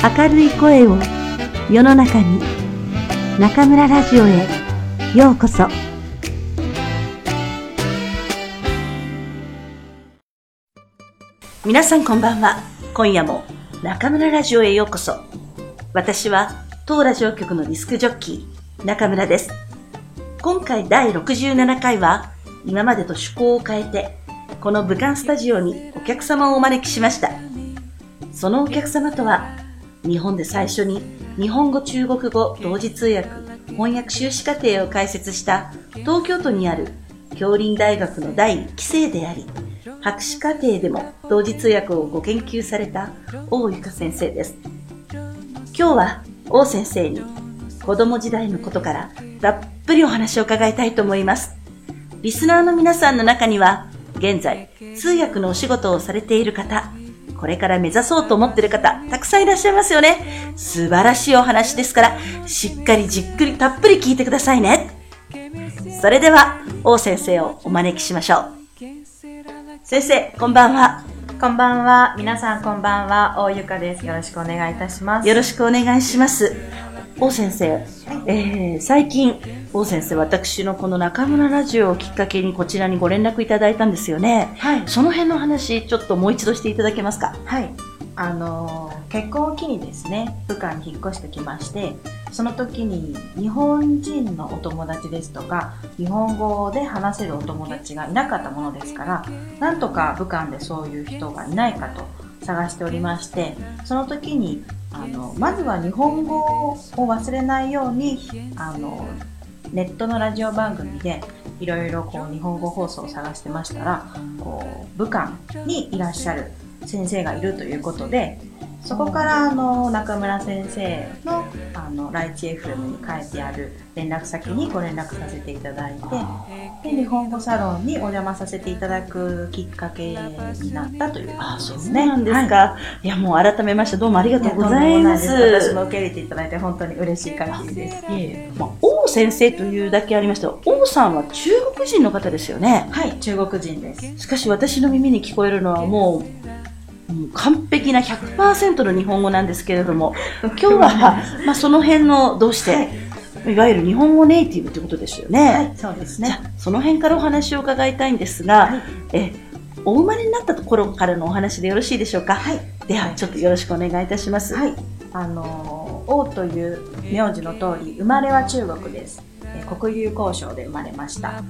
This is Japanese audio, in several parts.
明るい声を世の中に中村ラジオへようこそ。皆さんこんばんは。今夜も中村ラジオへようこそ。私は当ラジオ局のディスクジョッキー中村です。今回第67回は今までと趣向を変えてこの武漢スタジオにお客様をお招きしました。そのお客様とは日本で最初に日本語中国語同時通訳翻訳修士課程を開設した東京都にある京林大学の第1期生であり博士課程でも同時通訳をご研究された大ゆか先生です。今日は王先生に子供時代のことからたっぷりお話を伺いたいと思います。リスナーの皆さんの中には現在通訳のお仕事をされている方これから目指そうと思っている方、たくさんいらっしゃいますよね。素晴らしいお話ですから、しっかりじっくりたっぷり聞いてくださいね。それでは、王先生をお招きしましょう。先生、こんばんは。こんばんは。皆さんこんばんは。大ゆかです。よろしくお願いいたします。よろしくお願いします。王先生、はい、えー、最近、王先生、私のこの中村ラジオをきっかけにこちらにご連絡いただいたんですよね。はい。その辺の話、ちょっともう一度していただけますか？はい。あのー、結婚を機にですね、武漢に引っ越してきまして、その時に日本人のお友達ですとか、日本語で話せるお友達がいなかったものですから、なんとか武漢でそういう人がいないかと探しておりまして、その時にあのまずは日本語を忘れないようにあのネットのラジオ番組でいろいろ日本語放送を探してましたらこう武漢にいらっしゃる先生がいるということでそこからあの中村先生のあのライチ FM に書いてある連絡先にご連絡させていただいてで日本語サロンにお邪魔させていただくきっかけになったという感じですね。そうなんですか、はい、いやもう改めましてどうもありがとうございます。私も受け入れていただいて本当に嬉しい限りです。まあ、王先生というだけありました王さんは中国人の方ですよね。はい中国人です。しかし私の耳に聞こえるのはもう完璧な100%の日本語なんですけれども、今日は、まあ、その辺のどうして、はいいわゆる日本語ネイティブということですよね。はい、そうですね。その辺からお話を伺いたいんですが、はい、えお生まれになったところからのお話でよろしいでしょうか？はい。では、ちょっとよろしくお願いいたします。はい。あの王という名字の通り、生まれは中国です。国有交渉で生まれました。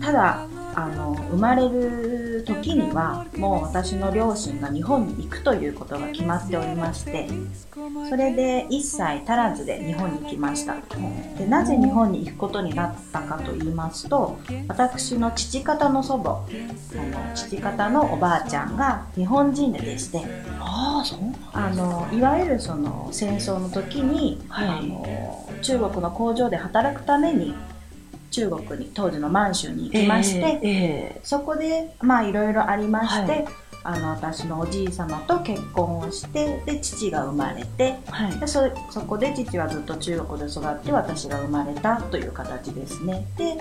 ただあの生まれる時にはもう私の両親が日本に行くということが決まっておりましてそれで1歳足らずで日本に行きました。でなぜ日本に行くことになったかと言いますと私の父方の祖母あの父方のおばあちゃんが日本人ででしてあそうあのいわゆるその戦争の時に、はい、あの中国の工場で働くために中国に当時の満州に行きまして、えーえー、そこでまあいろいろありまして、はい、あの私のおじい様と結婚をしてで父が生まれて、はい、でそそこで父はずっと中国で育って私が生まれたという形ですね。で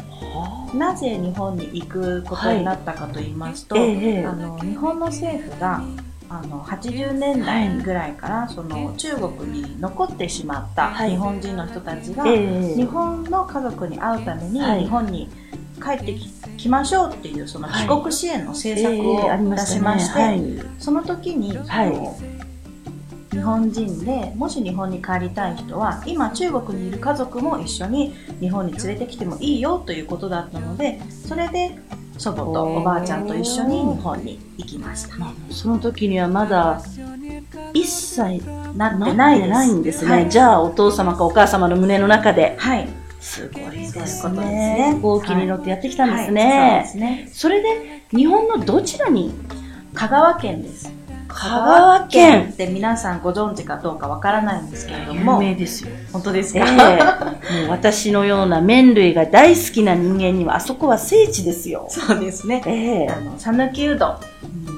なぜ日本に行くことになったかと言いますと、はい。えー、あの日本の政府があの80年代ぐらいからその中国に残ってしまった日本人の人たちが日本の家族に会うために日本に帰ってきましょうっていうその帰国支援の政策を出しましてその時に日本人でもし日本に帰りたい人は今中国にいる家族も一緒に日本に連れてきてもいいよということだったのでそれで祖母とおばあちゃんと一緒に日本に行きました。その時にはまだ一切なってないんですね。はい、じゃあお父様かお母様の胸の中で。はい。すごいですね。飛行機に乗ってやってきたんですね。はいはい、そねそれで日本のどちらに？香川県です。香川県って皆さんご存知かどうかわからないんですけれども。有名ですよ。本当ですか、えー、もう私のような麺類が大好きな人間には、あそこは聖地ですよ。そうですね。えー、あの、讃岐うど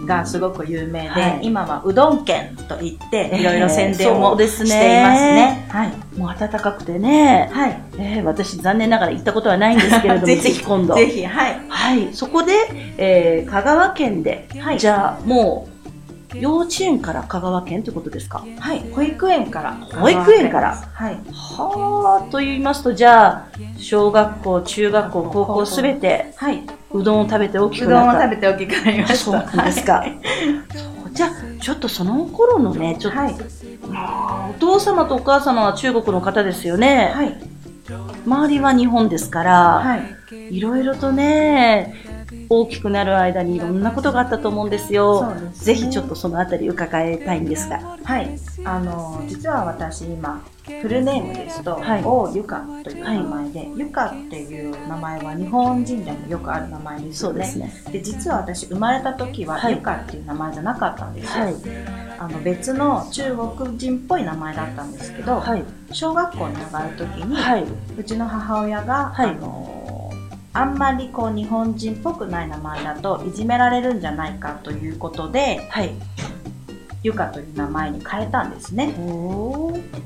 んがすごく有名で、はい、今はうどん県と言って、いろいろ宣伝もしていますね。はい。もう暖かくてね。はい。えー、私残念ながら行ったことはないんですけれども、ぜひ今度。ぜひ、はい。はい。そこで、えー、香川県で、はい、じゃあもう、幼稚園から香川県ってことですか？はい、保育園から。保育園からはい。はあ、と言いますと、じゃあ、小学校、中学校、高校すべて、はい。うどんを食べて大きうどんくなった。を食べて大きくなりました。そうなんですか。そうじゃあ、ちょっとその頃のね、ちょっと、はい。まあお父様とお母様は中国の方ですよね。はい。周りは日本ですから、はい。いろいろとね、大きくなる間にいろんなことがあったと思うんですよ。すねぜひちょっとそのあたり伺いたいんですが。はい。あの、実は私今、フルネームですと、はい王ゆかという名前で、ゆかっていう名前は日本人でもよくある名前ですよね。そうですね。で実は私生まれた時は、はいゆかっていう名前じゃなかったんですよ、はい。あの別の中国人っぽい名前だったんですけど、はい。小学校に上がる時に、はい。うちの母親が、はいあのあんまりこう日本人っぽくない名前だといじめられるんじゃないかということではい。ゆかという名前に変えたんですね。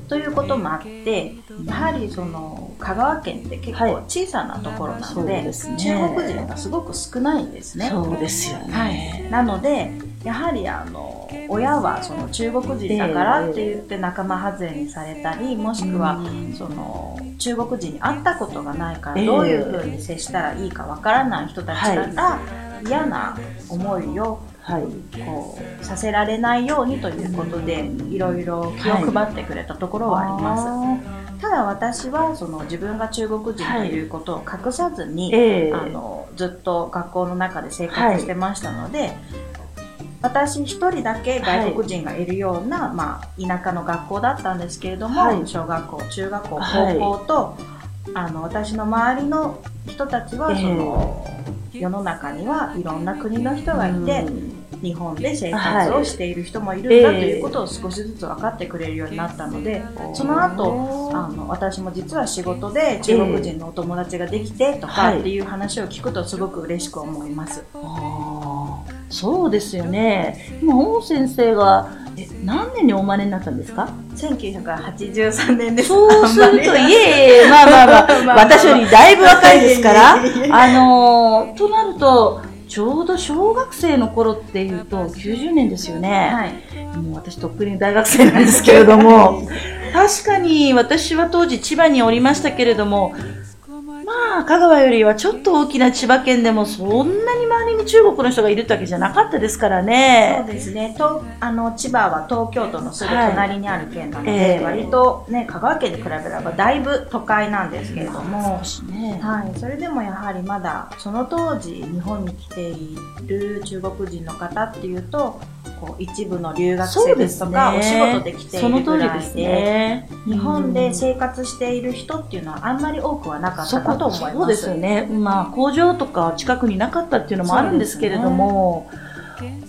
ということもあってやはりその香川県って結構小さなところなので,、はいですね中国人がすごく少ないんですね。そうですよはい、ね。なのでやはりあの親はその中国人だからって言って仲間外れにされたりもしくはうん。その中国人に会ったことがないからええ。どういうふうに接したらいいかわからない人たちから嫌な思いをはい。こうさせられないようにということでいろいろ気を配ってくれたところはあります。ただ私はその自分が中国人ということを隠さずに、ええ。あのずっと学校の中で生活してましたので、私一人だけ外国人がいるような、まあ、田舎の学校だったんですけれども、はい。小学校中学校はい。高校と、あの私の周りの人たちはええ。その、世の中にはいろんな国の人がいて、うん。日本で生活をしている人もいるんだということを少しずつ分かってくれるようになったので、その後あの私も実は仕事で中国人のお友達ができてとかっていう話を聞くとすごく嬉しく思います。あーそうですよね。今、王先生が、え、何年にお生まれになったんですか？1983年です。そうすると、いえいえ、まあまあまあ、まあまあ私よりだいぶ若いですから、あのー、となると、ちょうど小学生の頃っていうと90年ですよね。はい。もう私とっくに大学生なんですけれども、確かに私は当時千葉におりましたけれども、まあ、香川よりはちょっと大きな千葉県でもそんなに周りに中国の人がいるってわけじゃなかったですからそうね。ですね。とあの千葉は東京都のすぐ隣にある県なので、はいええ割とね香川県に比べればだいぶ都会なんですけれどもね。はい、それでもやはりまだその当時日本に来ている中国人の方っていうとこう一部の留学生ですとかお仕事で来ているぐらいですでね。日本で生活している人っていうのはあんまり多くはなかったかと思います。そうですよね。まあ、工場とか近くになかったっていうのもあるんですけれども、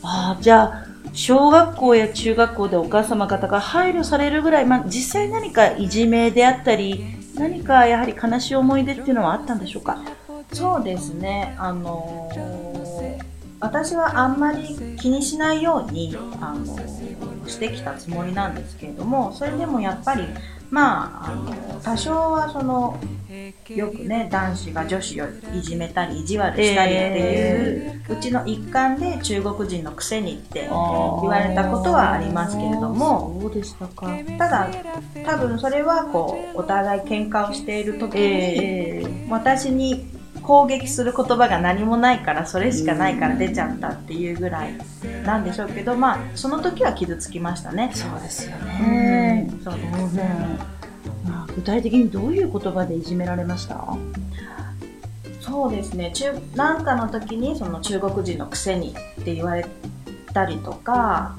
ああ、じゃあ、小学校や中学校でお母様方が配慮されるぐらい、まあ、実際何かいじめであったり、何かやはり悲しい思い出っていうのはあったんでしょうか？そうですね。あのー私はあんまり気にしないように、あのーしてきたつもりなんですけれども、それでもやっぱり、まあ、あの多少はその、よくね、男子が女子をいじめたり、意地悪したりっていう、うちの一環で中国人のくせにって言われたことはありますけれども、そうでしたか。ただ、多分それはこう、お互い喧嘩をしている時に、ええ私に攻撃する言葉が何もないからそれしかないから出ちゃったっていうぐらいなんでしょうけどまあその時は傷つきましたね。そうですようね。んそう。まあ、具体的にどういう言葉でいじめられました？そうですね中なんかの時にその中国人のくせにって言われたりとか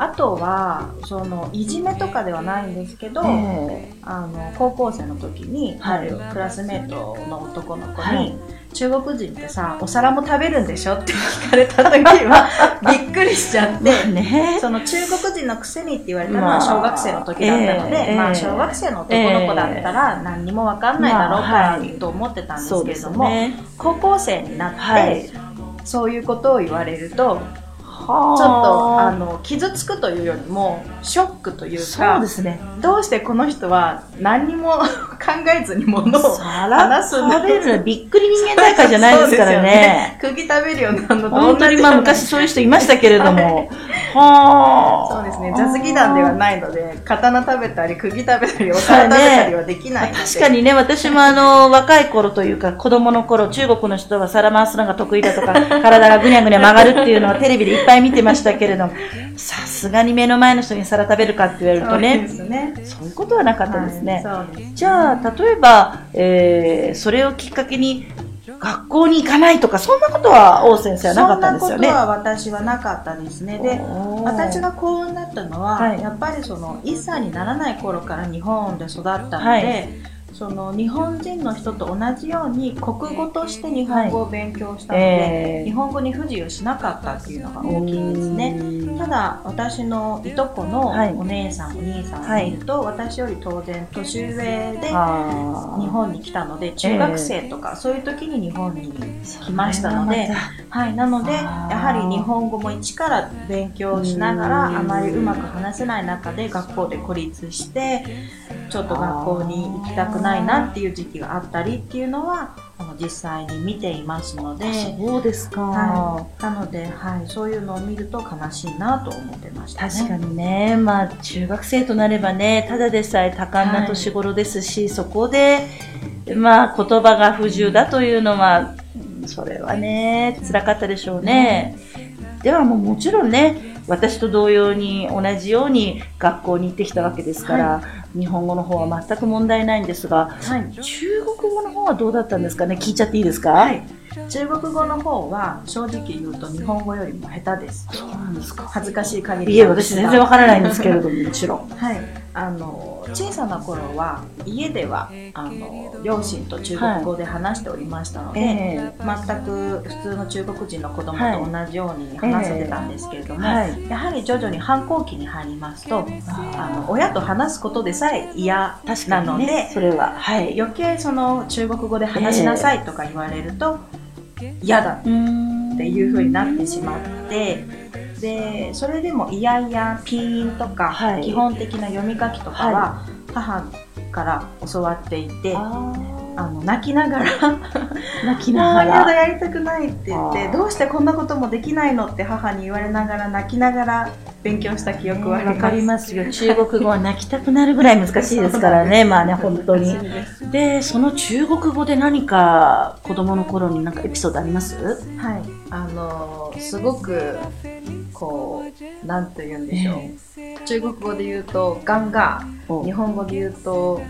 あとはそのいじめとかではないんですけど、えあの高校生の時にはい。あるクラスメートの男の子に、はい。中国人ってさお皿も食べるんでしょって聞かれた時は びっくりしちゃって。えね。その中国人のくせにって言われたのまあは小学生の時だったので、ええまあ小学生の男の子だったら何にもわかんないだろうかまあはいと思ってたんですけれども、ね。高校生になって、はい。そういうことを言われると、ちょっとあの傷つくというよりもショックというそうかですね。どうしてこの人は何にも 考えずに物を皿話すんだ食べるのびっくり人間大会じゃないですからね。ね釘食べるようなのと本当にまあ昔そういう人いましたけれども、はあ。そうですね。ジャズ技団ではないので、刀食べたり、釘食べたり、お皿食べたりはできないので。確かにね、私もあの、若い頃というか、子供の頃、中国の人は皿回すのが得意だとか、体がぐにゃぐにゃ曲がるっていうのはテレビでいっぱい見てましたけれども、さすがに目の前の人に皿食べるかって言われるとそうでね。そういうことはなかったですね。はい。じゃあ、例えば、えー、それをきっかけに、学校に行かないとか、そんなことは王先生はなかったんですよね。そんなことは私はなかったですね。で、私が幸運だったのは、はいやっぱりその1歳にならない頃から日本で育ったので、はいその日本人の人と同じように国語として日本語を勉強したので、えー日本語に不自由しなかったっていうのが大きいですね。ただ私のいとこのはい。お姉さん、お兄さんを見ると、私より当然年上で日本に来たので中学生とか、そういう時に日本に来ましたので、はい、なのでやはり日本語も一から勉強しながらうんあ。まりうまく話せない中で学校で孤立してちょっと学校に行きたくないなっていう時期があったりっていうのはあの実際に見ていますので。そうですか。はい、なので、はい、そういうのを見ると悲しいなと思ってましたね。確かにね、まあ、中学生となればね、ただでさえ多感な年頃ですし、そこで、まあ、言葉が不自由だというのは、うんそれはね、辛かったでしょうね。ではもうもちろんね、私と同様に同じように学校に行ってきたわけですから、日本語の方は全く問題ないんですが、はい中国語の方はどうだったんですかね？聞いちゃっていいですか？はい、中国語の方は正直言うと日本語よりも下手です。そうなんですか。恥ずかしい限りいえ、私全然わからないんですけれども、もちろん。はい、あの小さな頃は家ではあの両親と中国語で話しておりましたので、え全く普通の中国人の子供はいと同じように話せてたんですけれども、はい。やはり徐々に反抗期に入りますとあのあ親と話すことでさえ嫌なので、にね、それは、はい。余計その中国語で話しなさいとか言われると嫌だっていう風になってしまってでそれでもいやいやピーンとか、はい基本的な読み書きとかは母から教わっていて、ああの泣きながらー 泣きもながうやだら。やりたくないって言ってどうしてこんなこともできないのって母に言われながら泣きながら勉強した記憶はあります。わかりますよ。中国語は泣きたくなるぐらい難しいですからね。まあね、本当にで、その中国語で何か子供の頃になんかエピソードあります？はい、あのすごくこうなんと言うんでしょう、中国語で言うとガンガお。日本語で言うと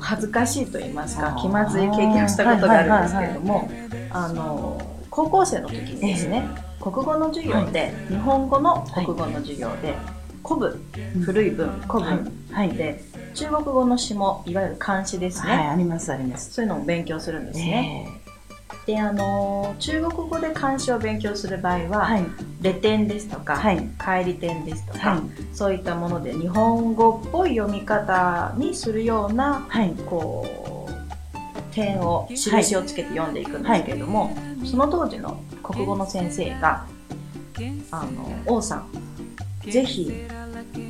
恥ずかしいと言いますか気まずい経験をしたことがあるんですけれどもあの高校生の時にですね、国語の授業で、日本語の国語の授業で古文、古い文古文はい。で中国語の詩もいわゆる漢詩ですね、はい、あります、あります。そういうのを勉強するんですね。ねであの中国語で漢詩を勉強する場合は、はい。レ点ですとか、はい。帰り点ですとか、はい。そういったもので日本語っぽい読み方にするようなはい。こう点を印をつけて読んでいくんですけれども、その当時の国語の先生があの王さんぜひ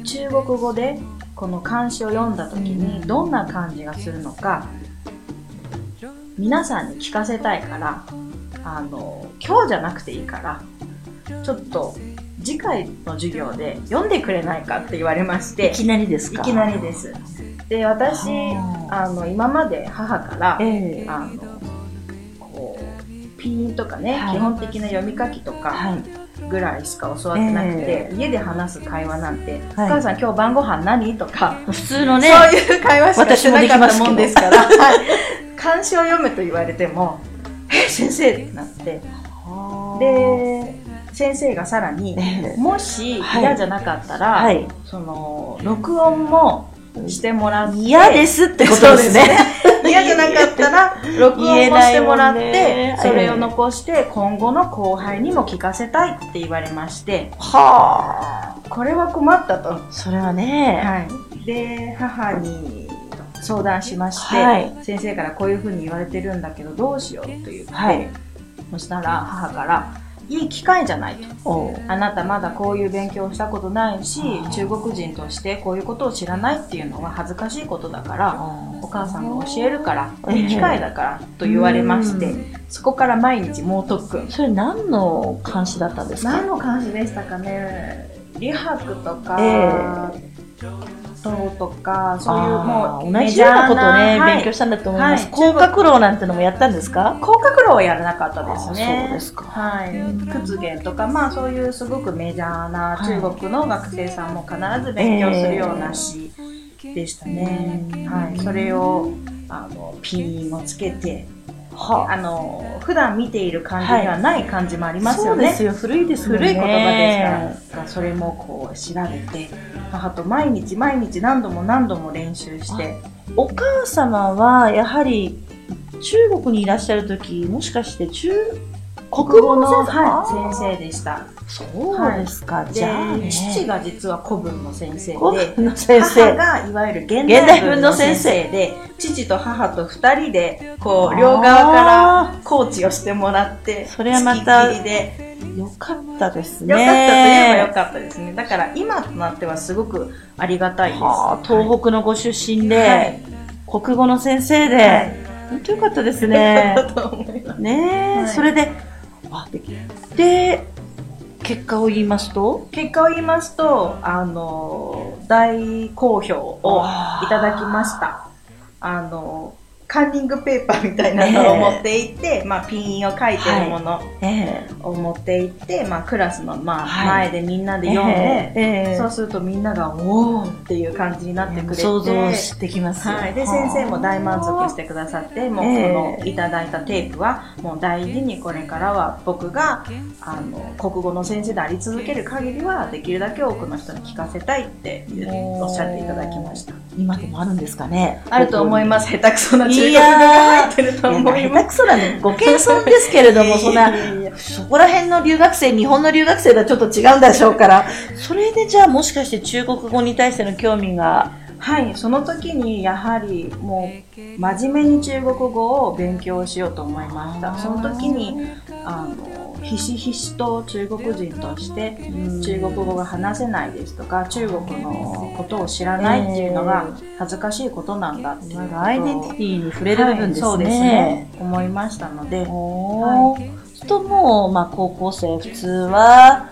中国語でこの漢詩を読んだ時にどんな感じがするのか皆さんに聞かせたいからあの今日じゃなくていいからちょっと次回の授業で読んでくれないかって言われましていきなりですか？いきなりです。で、私あ、の、今まで母から、ええ。あの、こう、ピーンとかね、はい。基本的な読み書きとかはい。ぐらいしか教わってなくて、え家で話す会話なんて、はいお母さん今日晩ご飯何？とか、普通のね、そういう会話しかしてなかったもんですから、私はい漢詩を読めと言われても、え、先生ってなって、で、先生がさらに、え えもしはい嫌じゃなかったら、はい。その、録音もしてもらって、嫌ですってことですね。嫌じゃなかったら、録音もしてもらって、それを残して、今後の後輩にも聞かせたいって言われまして、はあ。これは困ったと。それはね、はい。で、母に相談しまして、はい。先生からこういうふうに言われてるんだけど、どうしようと言って、はい。そしたら母から、いい機会じゃないと。あなたまだこういう勉強をしたことないし中国人としてこういうことを知らないっていうのは恥ずかしいことだからお母さんが教えるからええいい機会だからと言われましてうん。そこから毎日猛特訓。それ何の監視だったんですか？何の漢詩でしたかね？李白とか、え唐とか、そういうあもうー同じようなことをね、はい勉強したんだと思います。はい甲殻楼なんてのもやったんですか？甲殻楼はやらなかったですね。あそうですかはい。屈原とか、まあそういうすごくメジャーなはい中国の学生さんも必ず勉強するような詩でしたね。えーはい。それを、あの、ピンをつけて、はあ。の、普段見ている漢字にはない漢字もありますよね。そうですよ、古いですね。古い言葉ですから、それもこう調べて、母と毎日毎日何度も何度も練習して、お母様は、やはり、中国にいらっしゃるとき、もしかして中、国語の先生,、はい、先生でした。そうですか、でじゃあ、ね、父が実は古文の先生古で、先母生。がいわゆる現現代代文文の先生生で、父と母と二人で、こう、両側からコーチをしてもらって、それはまたで、よかったですね。よかったといえばよかったですね。だから今となってはすごくありがたいです。はあ東北のご出身で、はい国語の先生で、はい本当よかったですよねか。ったと思います。ねえ、はいそれで、あでで、結果を言いますと、結果を言いますと、あの、大好評をいただきました。あの、カンニングペーパーみたいなのを持っていって、まあ、ピンを書いてるものええを持っていって、まあ、クラスの、まあ、はい前でみんなで読んで、ええええそうするとみんなが、おーっていう感じになってくれて、想像してきますよ。はい。で、先生も大満足してくださって、もうええこのいただいたテープは、もう大事にこれからは僕が、あの、国語の先生であり続ける限りは、できるだけ多くの人に聞かせたいっておっしゃっていただきました。今でもあるんですかね。あると思います。下手くそないやーが入ってると思います。いや下手くそなね、ご謙遜ですけれども、そんな、そこら辺の留学生、日本の留学生とはちょっと違うんでしょうから、それでじゃあもしかして中国語に対しての興味が、はい、その時にやはりもう真面目に中国語を勉強しようと思いました。その時にあのひしひしと中国人として中国語が話せないですとか中国のことを知らないっていうのが恥ずかしいことなんだっていうことをアイデンティティに触れる部分ですね。はいそうですね。思いましたので。おー。ともう、まあ、高校生、普通は、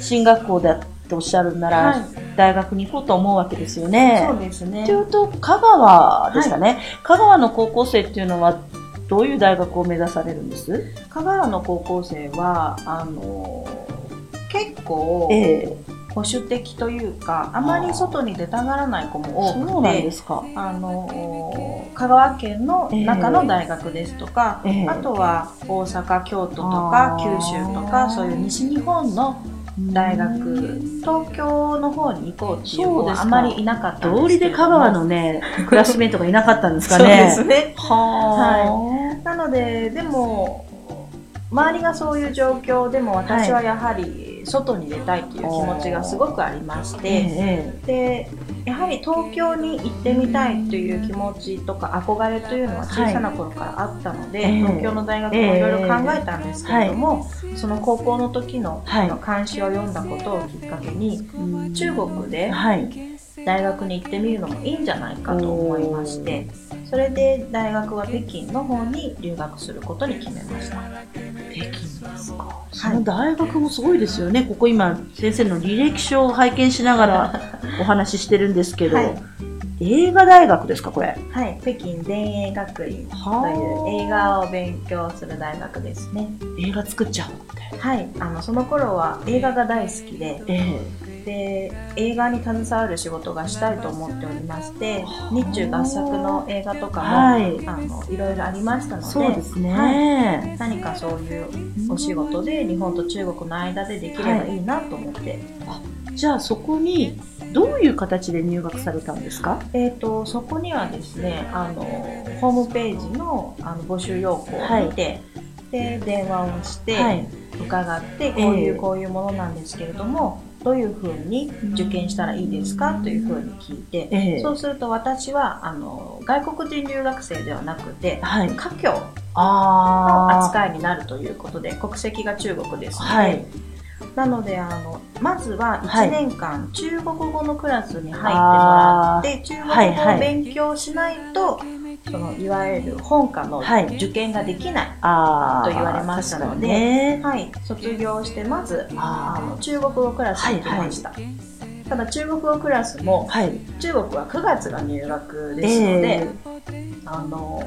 進学校だっておっしゃるなら、はい。大学に行こうと思うわけですよね。そうですね。というと、香川でしたね、香川の高校生っていうのは、どういう大学を目指されるんです？香川の高校生はあの結構ええ。保守的というかあまり外に出たがらない子も多くて。あの香川県の中の大学ですとか、ええ。あとは大阪京都とあかー。九州とかそういう西日本の大学東京の方に行こうっていう子そうですか。はあまりいなかったん道理で香川のね、クラスメイトがいなかったんですかそうね。ですね。はなのででも周りがそういう状況でも私はやはり外に出たいっていう気持ちがすごくありましい。て、ええでやはり東京に行ってみたいという気持ちとか憧れというのは小さな頃からあったので、はい東京の大学もいろいろ考えたんですけれども、その高校の時の,、はいの漢詩を読んだことをきっかけにうん中国ではい。大学に行ってみるのもいいんじゃないかと思いましてそれで大学は北京の方に留学することに決めました。その大学もすごいですよね。ここ今、先生の履歴書を拝見しながら お話ししてるんですけど、はい。映画大学ですか、これ？はい、北京田営学院。とはい。う映画を勉強する大学ですね。映画作っちゃおうって。はい、あのその頃は映画が大好きで。えで映画に携わる仕事がしたいと思っておりましてはあ日中合作の映画とかも、はい。あのいろいろありましたのでそうですね。はい。何かそういうお仕事で日本と中国の間でできればいいなと思って、じゃあそこに、どういう形で入学されたんですか？えー、とそこにはですねあのホームページのあの募集要項を見て、で電話をして、はい。伺ってこういええ。うこういうものなんですけれども、どういうふうに受験したらいいですかというふうに聞いて、ええそうすると私はあの外国人留学生ではなくてはい。華僑の。扱いになるということで国籍が中国ですので、はい。なのであのまずははい1年間中国語のクラスに入ってもらって、中国語を勉強しないと、そのいわゆる本科のはい受験ができない。と言われましたので確かにね。はい、卒業してまずああの中国語クラスに行きました、ただ中国語クラスもあ。はい。中国は9月が入学ですので、えあの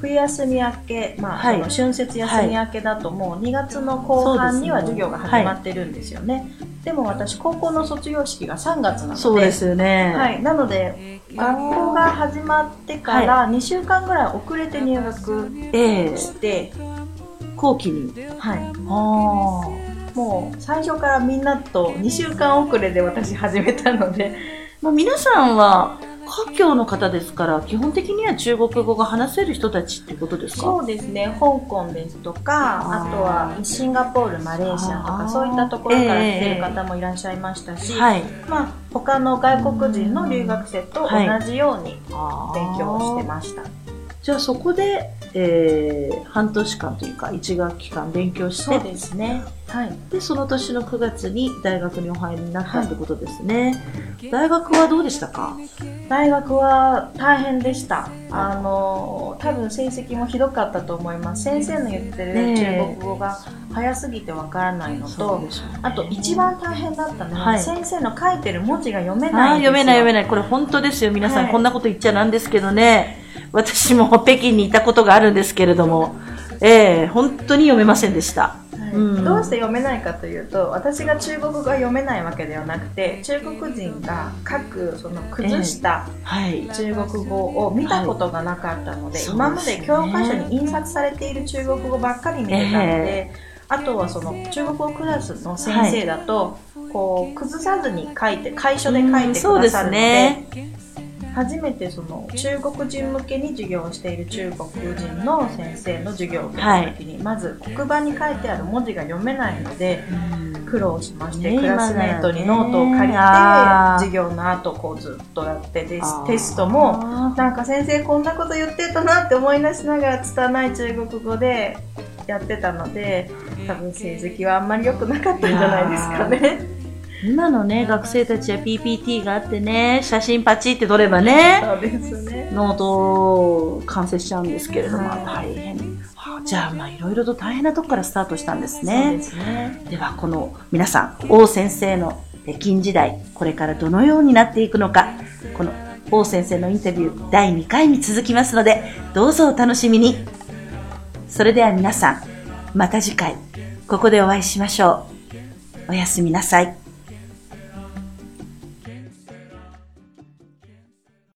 冬休み明け、まあはいその春節休み明けだともう2月の後半には授業が始まってるんですよね。でも私高校の卒業式が3月なのでそうですよね。はい、なので学校が始まってから2週間ぐらい遅れて入学ええして、後期に。はい、ああ。もう最初からみんなと2週間遅れで私始めたのでまあ、皆さんは、華僑の方ですから、基本的には中国語が話せる人たちってことですか？そうですね。香港ですとかあとはシンガポールマレーシアとかそういったところから来てる方もいらっしゃいましたし、はい。まあ、他の外国人の留学生と同じように勉強してました、じゃあそこで、えー、半年間というか1学期間勉強してそうですね。はい。でその年の9月に大学にお入りになったってことですね、大学はどうでしたか？大学は大変でした。あの多分成績もひどかったと思います。先生の言ってる中国語が早すぎてわからないのと、ね。あと一番大変だったのは、はい。先生の書いてる文字が読めあない読めない読めない。これ本当ですよ。皆さん、はい。こんなこと言っちゃなんですけどね私も北京にいたことがあるんですけれどもええ本当に読めませんでした。はい。うん。どうして読めないかというと私が中国語が読めないわけではなくて中国人が書くその崩したはい。中国語を見たことがなかったので、はい。今まで教科書に印刷されている中国語ばっかり見てたので、あとはその中国語クラスの先生だと、こう崩さずに書いて楷書で書いてくださるのでね初めてその中国人向けに授業をしている中国人の先生の授業を受けた時に、まず黒板に書いてある文字が読めないので苦労しまして、ねクラスメートにノートを借りて、授業の後こうずっとやってでテストもなんか先生こんなこと言ってたなって思い出しながら拙い中国語でやってたので多分成績はあんまり良くなかったんじゃないですかね。今のね学生たちは PPT があってね写真パチって撮ればねね。ノートを完成しちゃうんですけれども、はい大変。はあじゃあ、まあ、いろいろと大変なとこからスタートしたんですねで。すね。では、この皆さん、王先生の北京時代、これからどのようになっていくのか、この王先生のインタビュー第2回に続きますので、どうぞお楽しみに。それでは皆さん、また次回、ここでお会いしましょう。おやすみなさい。